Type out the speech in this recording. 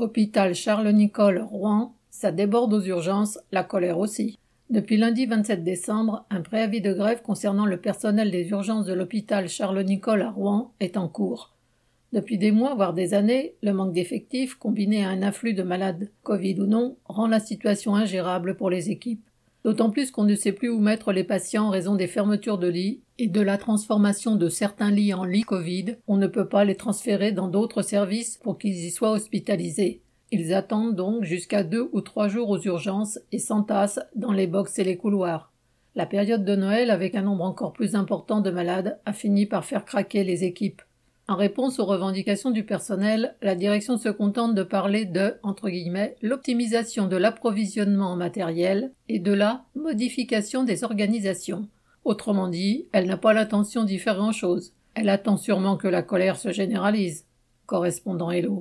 Hôpital Charles-Nicolle, Rouen, ça déborde aux urgences, la colère aussi. Depuis lundi 27 décembre, un préavis de grève concernant le personnel des urgences de l'hôpital Charles-Nicolle à Rouen est en cours. Depuis des mois, voire des années, le manque d'effectifs, combiné à un afflux de malades, Covid ou non, rend la situation ingérable pour les équipes. D'autant plus qu'on ne sait plus où mettre les patients en raison des fermetures de lits et de la transformation de certains lits en lits Covid, on ne peut pas les transférer dans d'autres services pour qu'ils y soient hospitalisés. Ils attendent donc jusqu'à deux ou trois jours aux urgences et s'entassent dans les box et les couloirs. La période de Noël, avec un nombre encore plus important de malades, a fini par faire craquer les équipes. En réponse aux revendications du personnel, la direction se contente de parler de l'optimisation de l'approvisionnement en matériel et de la modification des organisations. Autrement dit, elle n'a pas l'intention d'y faire grand-chose. Elle attend sûrement que la colère se généralise. Correspondant Hello.